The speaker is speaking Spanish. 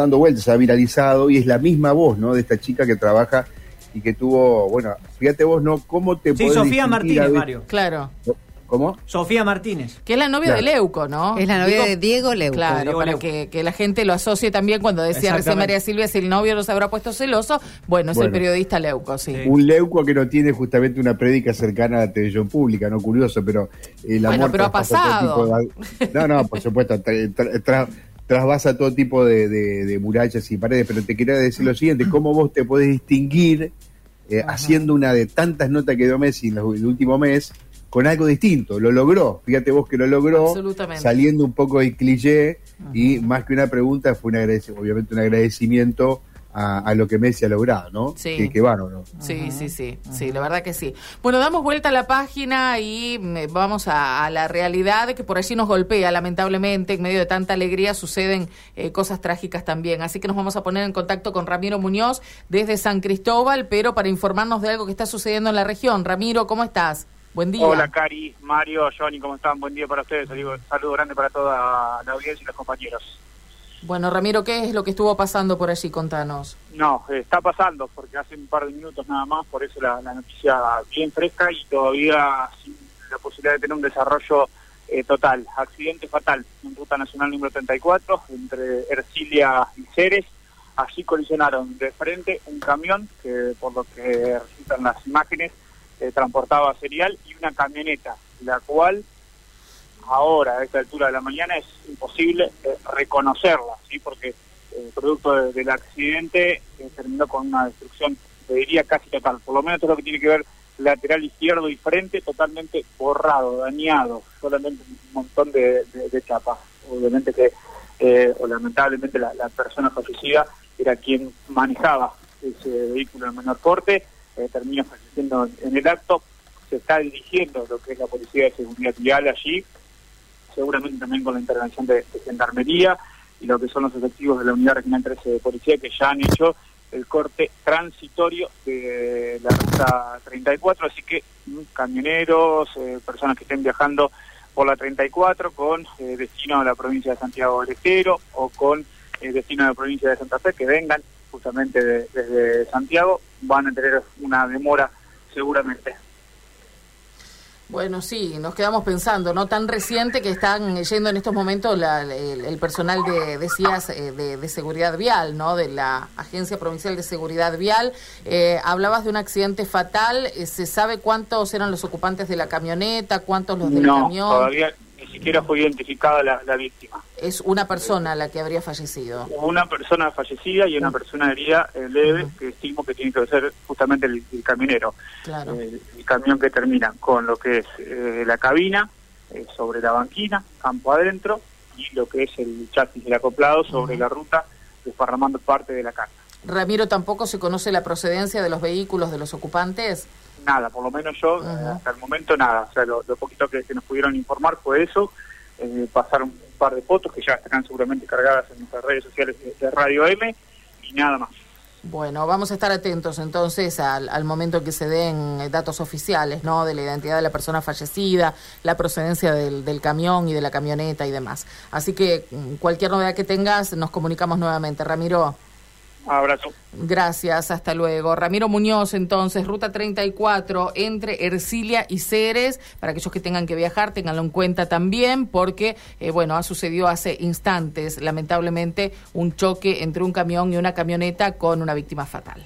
dando vueltas, se ha viralizado y es la misma voz, ¿no? De esta chica que trabaja y que tuvo, bueno, fíjate vos, ¿no? ¿Cómo te Sí, Sofía Martínez, Mario. Claro. ¿Cómo? Sofía Martínez. Que es la novia Claro. de Leuco, ¿no? Es la novia de Diego Leuco. Claro, Diego para Leuco. que, que la gente lo asocie también cuando decía recién. María Silvia si el novio los habrá puesto celoso. Bueno, es el Bueno. periodista Leuco, sí. Sí. Un leuco que no tiene justamente una prédica cercana a la televisión pública, ¿no? Curioso, pero el Bueno, amor pero ha pasado. de- No, no, por supuesto, tra- tra- tra- trasvasa todo tipo de, de- de murallas y paredes, pero te quería decir lo siguiente, ¿cómo vos te podés distinguir eh, haciendo una de tantas notas que dio Messi en el último mes con algo distinto? Lo logró, fíjate vos que lo logró, saliendo un poco del cliché y más que una pregunta fue un obviamente un agradecimiento a, a lo que Messi ha logrado, ¿no? Sí. Que, que bárbaro. Sí, sí, sí, sí, la verdad que sí. Bueno, damos vuelta a la página y vamos a, a la realidad que por allí nos golpea, lamentablemente, en medio de tanta alegría suceden eh, cosas trágicas también. Así que nos vamos a poner en contacto con Ramiro Muñoz desde San Cristóbal, pero para informarnos de algo que está sucediendo en la región. Ramiro, ¿cómo estás? Buen día. Hola, Cari, Mario, Johnny, ¿cómo están? Buen día para ustedes. Digo, saludo grande para toda la audiencia y los compañeros. Bueno, Ramiro, ¿qué es lo que estuvo pasando por allí? Contanos. No, está pasando, porque hace un par de minutos nada más, por eso la, la noticia bien fresca y todavía sin la posibilidad de tener un desarrollo eh, total. Accidente fatal en Ruta Nacional número 34, entre Ercilia y Ceres. Allí colisionaron de frente un camión, que por lo que resultan las imágenes, eh, transportaba cereal, y una camioneta, la cual ahora, a esta altura de la mañana, es imposible eh, reconocerla, ¿sí? porque eh, producto de- del accidente eh, terminó con una destrucción, te diría casi total, por lo menos todo lo que tiene que ver lateral izquierdo y frente totalmente borrado, dañado, solamente un montón de, de, chapas. Obviamente que, eh, o lamentablemente la, persona fallecida era quien manejaba ese vehículo de menor porte, eh, termina falleciendo en, en el acto, se está dirigiendo lo que es la Policía de Seguridad Vial allí, seguramente también con la intervención de, Gendarmería y lo que son los efectivos de la Unidad Regional 13 de Policía que ya han hecho el corte transitorio de la ruta 34, así que mm, camioneros, eh, personas que estén viajando por la 34 con eh, destino a la provincia de Santiago del Estero o con eh, destino a la provincia de Santa Fe, que vengan justamente de- desde Santiago, van a tener una demora seguramente. Bueno, sí, nos quedamos pensando, ¿no? Tan reciente que están yendo en estos momentos la- el, el personal de, decías, eh, de, de seguridad vial, ¿no? De la Agencia Provincial de Seguridad Vial. Eh, hablabas de un accidente fatal. eh, ¿Se sabe cuántos eran los ocupantes de la camioneta? ¿Cuántos los del no, camión? todavía ni siquiera fue identificada la, la víctima. Es una persona la que habría fallecido. Una persona fallecida y una persona herida eh, leve, que estimo que tiene que ser justamente el, el camionero. Claro. El, el camión que termina con lo que es eh, la cabina, eh, sobre la banquina, campo adentro, y lo que es el chasis del acoplado sobre la ruta, desparramando parte de la casa. Ramiro, ¿tampoco se conoce la procedencia de los vehículos de los ocupantes? Nada, por lo menos yo, eh, Ajá. hasta el momento nada. O sea, lo, lo poquito que, que nos pudieron informar fue eso. Eh, pasaron un par de fotos que ya estarán seguramente cargadas en nuestras redes sociales de, de Radio M y nada más. Bueno, vamos a estar atentos entonces al, al momento que se den eh, datos oficiales, ¿no? De la identidad de la persona fallecida, la procedencia del, del camión y de la camioneta y demás. Así que mm, cualquier novedad que tengas, nos comunicamos nuevamente. Ramiro, Abrazo. gracias, hasta luego. Ramiro Muñoz, entonces, ruta 34 entre Ercilia y Ceres, para aquellos que tengan que viajar, tenganlo en cuenta también, porque, eh, bueno, ha sucedido hace instantes, lamentablemente, un choque entre un camión y una camioneta con una víctima fatal.